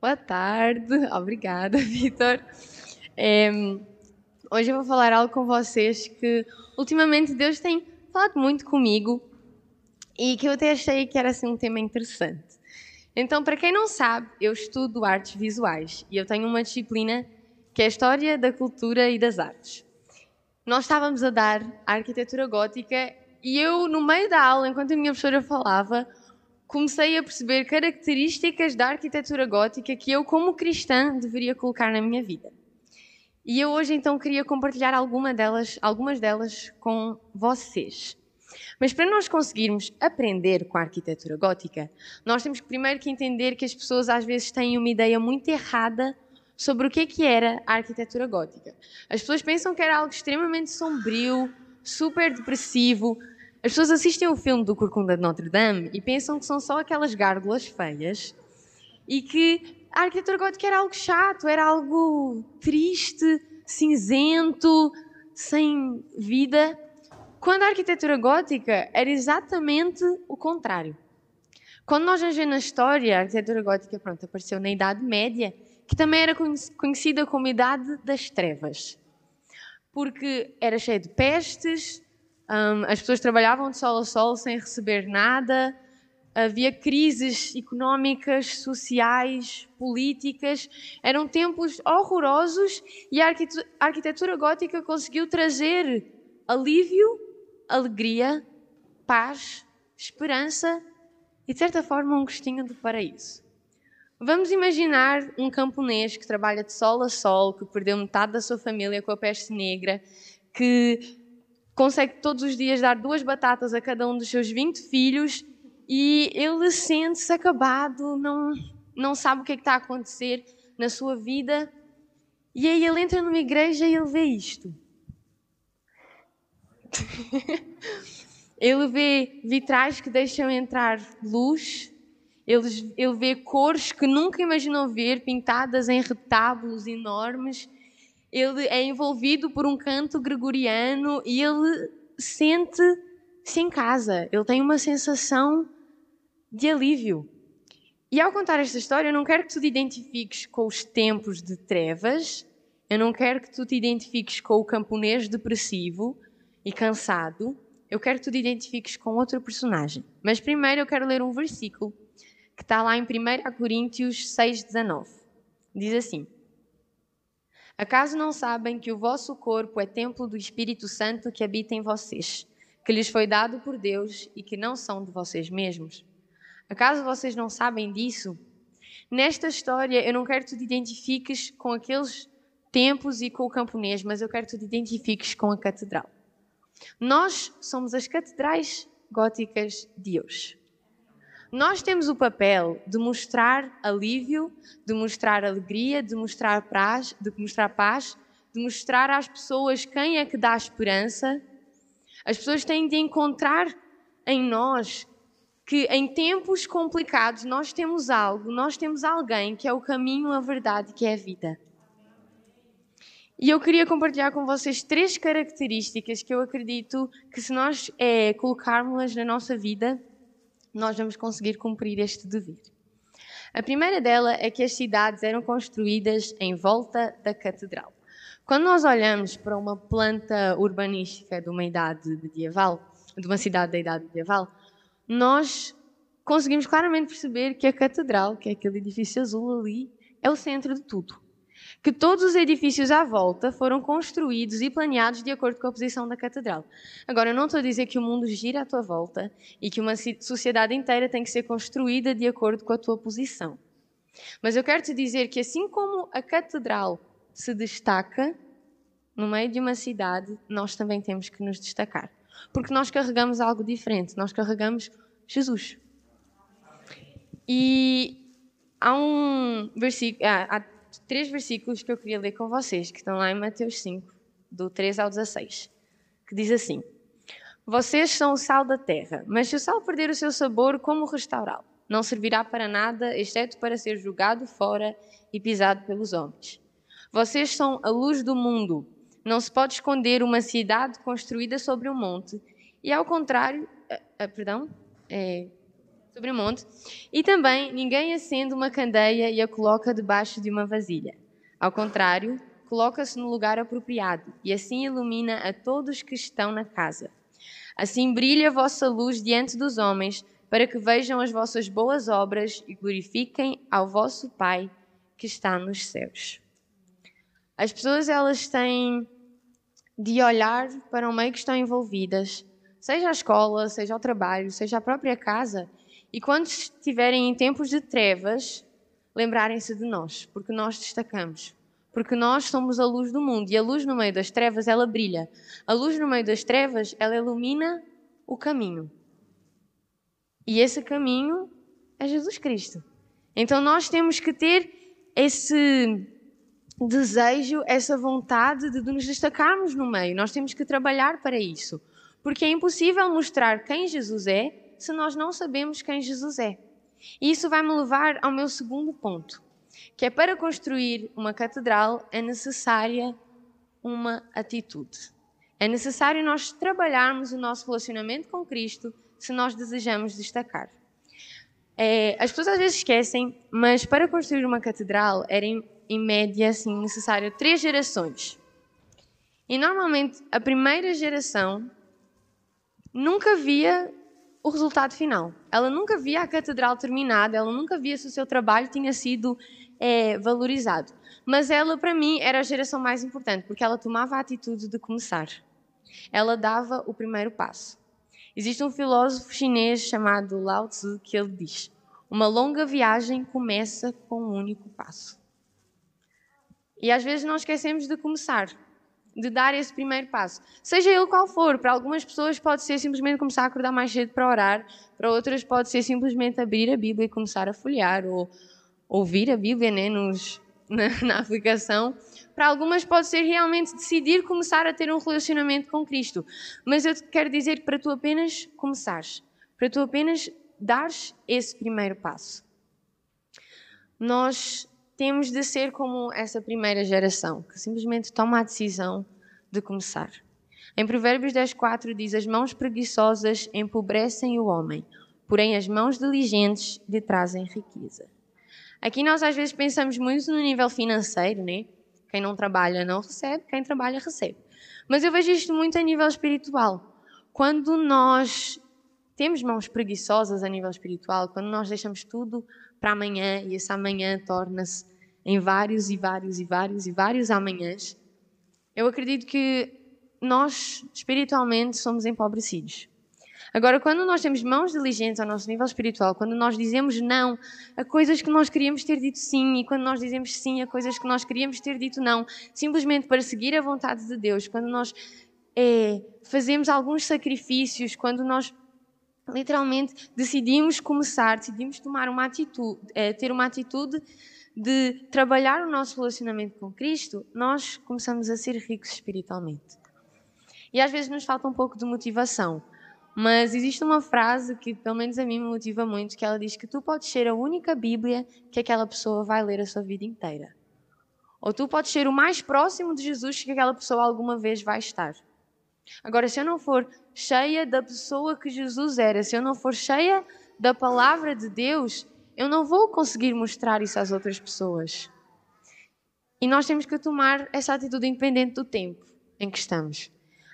Boa tarde, obrigada, Vitor. É, hoje eu vou falar algo com vocês que ultimamente Deus tem falado muito comigo e que eu até achei que era assim um tema interessante. Então, para quem não sabe, eu estudo artes visuais e eu tenho uma disciplina que é a História da Cultura e das Artes. Nós estávamos a dar a arquitetura gótica e eu, no meio da aula, enquanto a minha professora falava, comecei a perceber características da arquitetura gótica que eu, como cristã, deveria colocar na minha vida. E eu hoje então queria compartilhar alguma delas, algumas delas com vocês. Mas para nós conseguirmos aprender com a arquitetura gótica, nós temos primeiro que entender que as pessoas às vezes têm uma ideia muito errada sobre o que, é que era a arquitetura gótica. As pessoas pensam que era algo extremamente sombrio, super depressivo, as pessoas assistem o filme do Corcunda de Notre Dame e pensam que são só aquelas gárgulas feias e que a arquitetura gótica era algo chato, era algo triste, cinzento, sem vida. Quando a arquitetura gótica era exatamente o contrário. Quando nós vamos ver na história, a arquitetura gótica pronto, apareceu na Idade Média, que também era conhecida como Idade das Trevas. Porque era cheia de pestes, um, as pessoas trabalhavam de sol a sol sem receber nada. Havia crises económicas, sociais, políticas. Eram tempos horrorosos e a arquitetura gótica conseguiu trazer alívio, alegria, paz, esperança e, de certa forma, um gostinho de paraíso. Vamos imaginar um camponês que trabalha de sol a sol, que perdeu metade da sua família com a peste negra, que consegue todos os dias dar duas batatas a cada um dos seus 20 filhos e ele sente-se acabado, não, não sabe o que, é que está a acontecer na sua vida. E aí ele entra numa igreja e ele vê isto. ele vê vitrais que deixam entrar luz, ele, ele vê cores que nunca imaginou ver, pintadas em retábulos enormes ele é envolvido por um canto gregoriano e ele sente-se em casa. Ele tem uma sensação de alívio. E ao contar esta história, eu não quero que tu te identifiques com os tempos de trevas, eu não quero que tu te identifiques com o camponês depressivo e cansado, eu quero que tu te identifiques com outro personagem. Mas primeiro eu quero ler um versículo que está lá em 1 Coríntios 6,19. Diz assim. Acaso não sabem que o vosso corpo é templo do Espírito Santo que habita em vocês, que lhes foi dado por Deus e que não são de vocês mesmos? Acaso vocês não sabem disso? Nesta história, eu não quero que tu te identifiques com aqueles templos e com o camponês, mas eu quero que tu te identifiques com a catedral. Nós somos as catedrais góticas de hoje. Nós temos o papel de mostrar alívio, de mostrar alegria, de mostrar paz, de mostrar paz, de mostrar às pessoas quem é que dá esperança. As pessoas têm de encontrar em nós que em tempos complicados nós temos algo, nós temos alguém que é o caminho, a verdade, que é a vida. E eu queria compartilhar com vocês três características que eu acredito que se nós é, colocarmos na nossa vida, nós vamos conseguir cumprir este dever. A primeira dela é que as cidades eram construídas em volta da catedral. Quando nós olhamos para uma planta urbanística de uma idade medieval, de uma cidade da idade medieval, nós conseguimos claramente perceber que a catedral, que é aquele edifício azul ali, é o centro de tudo que todos os edifícios à volta foram construídos e planeados de acordo com a posição da catedral. Agora, eu não estou a dizer que o mundo gira à tua volta e que uma sociedade inteira tem que ser construída de acordo com a tua posição. Mas eu quero te dizer que, assim como a catedral se destaca no meio de uma cidade, nós também temos que nos destacar. Porque nós carregamos algo diferente, nós carregamos Jesus. E há um versículo, há três versículos que eu queria ler com vocês, que estão lá em Mateus 5, do 3 ao 16, que diz assim: Vocês são o sal da terra, mas se o sal perder o seu sabor, como restaurá-lo? Não servirá para nada, exceto para ser jogado fora e pisado pelos homens. Vocês são a luz do mundo. Não se pode esconder uma cidade construída sobre um monte. E ao contrário, uh, uh, perdão, é, sobre o monte. E também ninguém acende uma candeia e a coloca debaixo de uma vasilha. Ao contrário, coloca-se no lugar apropriado e assim ilumina a todos que estão na casa. Assim brilha a vossa luz diante dos homens, para que vejam as vossas boas obras e glorifiquem ao vosso Pai que está nos céus. As pessoas elas têm de olhar para o meio que estão envolvidas, seja a escola, seja o trabalho, seja a própria casa, e quando estiverem em tempos de trevas, lembrarem-se de nós, porque nós destacamos. Porque nós somos a luz do mundo e a luz no meio das trevas, ela brilha. A luz no meio das trevas, ela ilumina o caminho. E esse caminho é Jesus Cristo. Então nós temos que ter esse desejo, essa vontade de nos destacarmos no meio. Nós temos que trabalhar para isso. Porque é impossível mostrar quem Jesus é se nós não sabemos quem Jesus é. E isso vai me levar ao meu segundo ponto, que é para construir uma catedral é necessária uma atitude. É necessário nós trabalharmos o nosso relacionamento com Cristo se nós desejamos destacar. É, as pessoas às vezes esquecem, mas para construir uma catedral era em, em média assim, necessário três gerações. E normalmente a primeira geração nunca via o resultado final. Ela nunca via a catedral terminada, ela nunca via se o seu trabalho tinha sido é, valorizado. Mas ela, para mim, era a geração mais importante, porque ela tomava a atitude de começar. Ela dava o primeiro passo. Existe um filósofo chinês chamado Lao Tzu que ele diz: Uma longa viagem começa com um único passo. E às vezes nós esquecemos de começar de dar esse primeiro passo. Seja ele qual for, para algumas pessoas pode ser simplesmente começar a acordar mais cedo para orar, para outras pode ser simplesmente abrir a Bíblia e começar a folhear, ou ouvir a Bíblia né, nos, na, na aplicação. Para algumas pode ser realmente decidir começar a ter um relacionamento com Cristo. Mas eu quero dizer para tu apenas começares, para tu apenas dares esse primeiro passo. Nós temos de ser como essa primeira geração, que simplesmente toma a decisão de começar. Em Provérbios 10,4 diz: As mãos preguiçosas empobrecem o homem, porém as mãos diligentes lhe trazem riqueza. Aqui nós às vezes pensamos muito no nível financeiro, né? Quem não trabalha não recebe, quem trabalha recebe. Mas eu vejo isto muito a nível espiritual. Quando nós temos mãos preguiçosas a nível espiritual, quando nós deixamos tudo para amanhã e esse amanhã torna-se em vários e vários e vários e vários amanhãs, eu acredito que nós espiritualmente somos empobrecidos. Agora, quando nós temos mãos diligentes ao nosso nível espiritual, quando nós dizemos não a coisas que nós queríamos ter dito sim, e quando nós dizemos sim a coisas que nós queríamos ter dito não, simplesmente para seguir a vontade de Deus, quando nós é, fazemos alguns sacrifícios, quando nós literalmente decidimos começar, decidimos tomar uma atitude, é, ter uma atitude de trabalhar o nosso relacionamento com Cristo, nós começamos a ser ricos espiritualmente. E às vezes nos falta um pouco de motivação, mas existe uma frase que pelo menos a mim me motiva muito, que ela diz que tu podes ser a única Bíblia que aquela pessoa vai ler a sua vida inteira. Ou tu podes ser o mais próximo de Jesus que aquela pessoa alguma vez vai estar. Agora, se eu não for cheia da pessoa que Jesus era, se eu não for cheia da palavra de Deus, eu não vou conseguir mostrar isso às outras pessoas. E nós temos que tomar essa atitude independente do tempo em que estamos.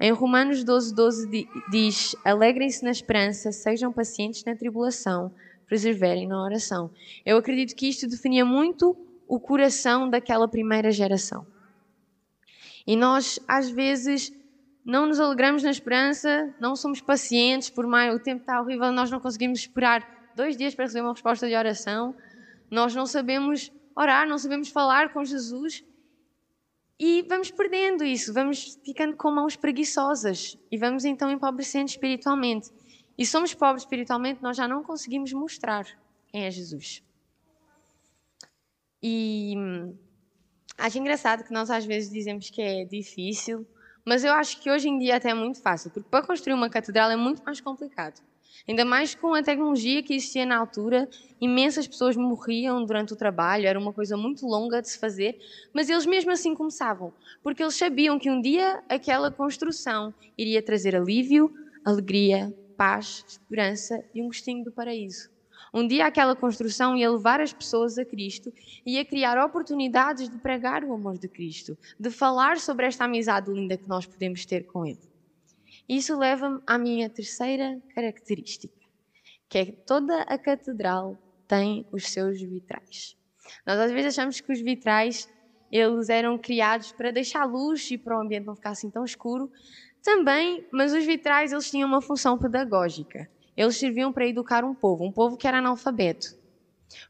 Em Romanos 12, 12 diz: Alegrem-se na esperança, sejam pacientes na tribulação, preserverem na oração. Eu acredito que isto definia muito o coração daquela primeira geração. E nós, às vezes, não nos alegramos na esperança, não somos pacientes, por mais o tempo está horrível, nós não conseguimos esperar dois dias para receber uma resposta de oração, nós não sabemos orar, não sabemos falar com Jesus e vamos perdendo isso, vamos ficando com mãos preguiçosas e vamos então empobrecendo espiritualmente. E somos pobres espiritualmente, nós já não conseguimos mostrar quem é Jesus. E hum, acho engraçado que nós às vezes dizemos que é difícil mas eu acho que hoje em dia até é muito fácil, porque para construir uma catedral é muito mais complicado. Ainda mais com a tecnologia que existia na altura, imensas pessoas morriam durante o trabalho, era uma coisa muito longa de se fazer, mas eles mesmo assim começavam, porque eles sabiam que um dia aquela construção iria trazer alívio, alegria, paz, esperança e um gostinho do paraíso. Um dia aquela construção ia levar as pessoas a Cristo e ia criar oportunidades de pregar o amor de Cristo, de falar sobre esta amizade linda que nós podemos ter com Ele. Isso leva-me à minha terceira característica, que é que toda a catedral tem os seus vitrais. Nós às vezes achamos que os vitrais eles eram criados para deixar luz e para o ambiente não ficar assim tão escuro. Também, mas os vitrais eles tinham uma função pedagógica. Eles serviam para educar um povo, um povo que era analfabeto.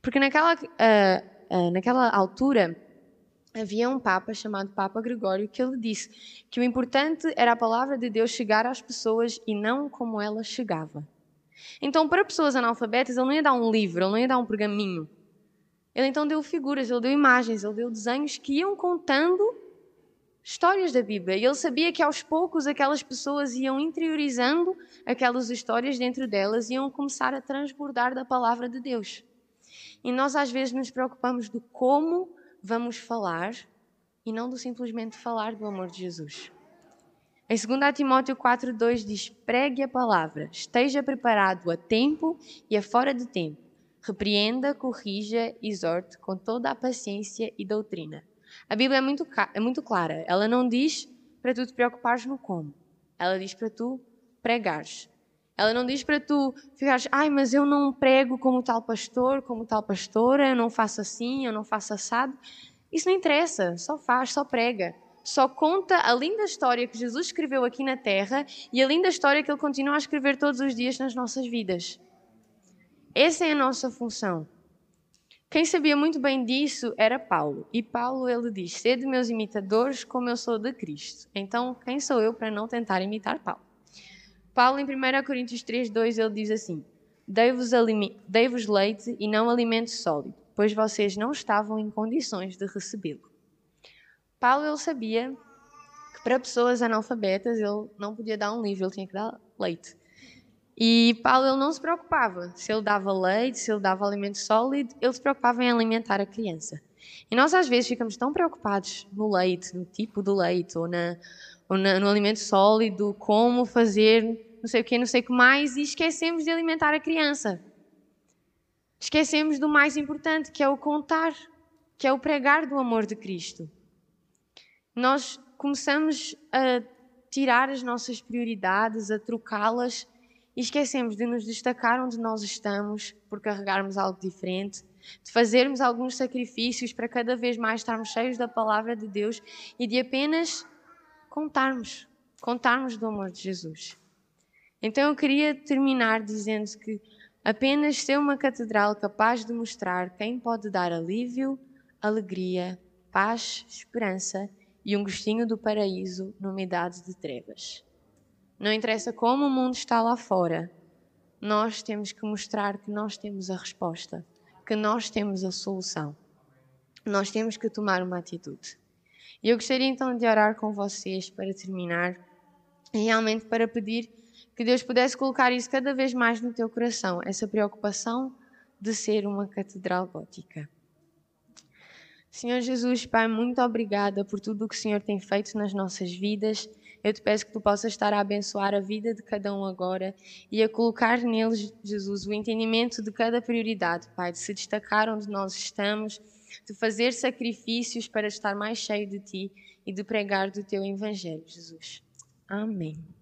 Porque naquela, uh, uh, naquela altura havia um Papa chamado Papa Gregório que ele disse que o importante era a palavra de Deus chegar às pessoas e não como ela chegava. Então, para pessoas analfabetas, ele não ia dar um livro, ele não ia dar um pergaminho. Ele então deu figuras, ele deu imagens, ele deu desenhos que iam contando histórias da Bíblia. E ele sabia que aos poucos aquelas pessoas iam interiorizando aquelas histórias dentro delas e iam começar a transbordar da palavra de Deus. E nós às vezes nos preocupamos do como vamos falar e não do simplesmente falar do amor de Jesus. Em 2 Timóteo 4,2 diz: pregue a palavra, esteja preparado a tempo e a fora de tempo repreenda, corrija, exorte com toda a paciência e doutrina. A Bíblia é muito, é muito clara. Ela não diz para tu te preocupares no como. Ela diz para tu pregares. Ela não diz para tu ficares, ai, mas eu não prego como tal pastor, como tal pastora, eu não faço assim, eu não faço assado. Isso não interessa, só faz, só prega. Só conta a linda história que Jesus escreveu aqui na terra e a linda história que ele continua a escrever todos os dias nas nossas vidas. Essa é a nossa função. Quem sabia muito bem disso era Paulo. E Paulo ele diz: "Sede meus imitadores, como eu sou de Cristo". Então, quem sou eu para não tentar imitar Paulo? Paulo em 1 Coríntios 3:2 ele diz assim: "Dei-vos dei leite e não alimento sólido, pois vocês não estavam em condições de recebê-lo". Paulo ele sabia que para pessoas analfabetas ele não podia dar um livro, ele tinha que dar leite. E Paulo ele não se preocupava se ele dava leite, se ele dava alimento sólido, ele se preocupava em alimentar a criança. E nós às vezes ficamos tão preocupados no leite, no tipo do leite, ou, na, ou na, no alimento sólido, como fazer não sei o que, não sei o que mais, e esquecemos de alimentar a criança. Esquecemos do mais importante, que é o contar, que é o pregar do amor de Cristo. Nós começamos a tirar as nossas prioridades, a trocá-las e esquecemos de nos destacar onde nós estamos por carregarmos algo diferente, de fazermos alguns sacrifícios para cada vez mais estarmos cheios da palavra de Deus e de apenas contarmos, contarmos do amor de Jesus. Então eu queria terminar dizendo que apenas ser uma catedral capaz de mostrar quem pode dar alívio, alegria, paz, esperança e um gostinho do paraíso numa idade de trevas. Não interessa como o mundo está lá fora, nós temos que mostrar que nós temos a resposta, que nós temos a solução. Nós temos que tomar uma atitude. E eu gostaria então de orar com vocês para terminar, realmente para pedir que Deus pudesse colocar isso cada vez mais no teu coração, essa preocupação de ser uma catedral gótica. Senhor Jesus, Pai, muito obrigada por tudo o que o Senhor tem feito nas nossas vidas. Eu te peço que tu possas estar a abençoar a vida de cada um agora e a colocar neles, Jesus, o entendimento de cada prioridade, Pai, de se destacar onde nós estamos, de fazer sacrifícios para estar mais cheio de ti e de pregar do teu evangelho, Jesus. Amém.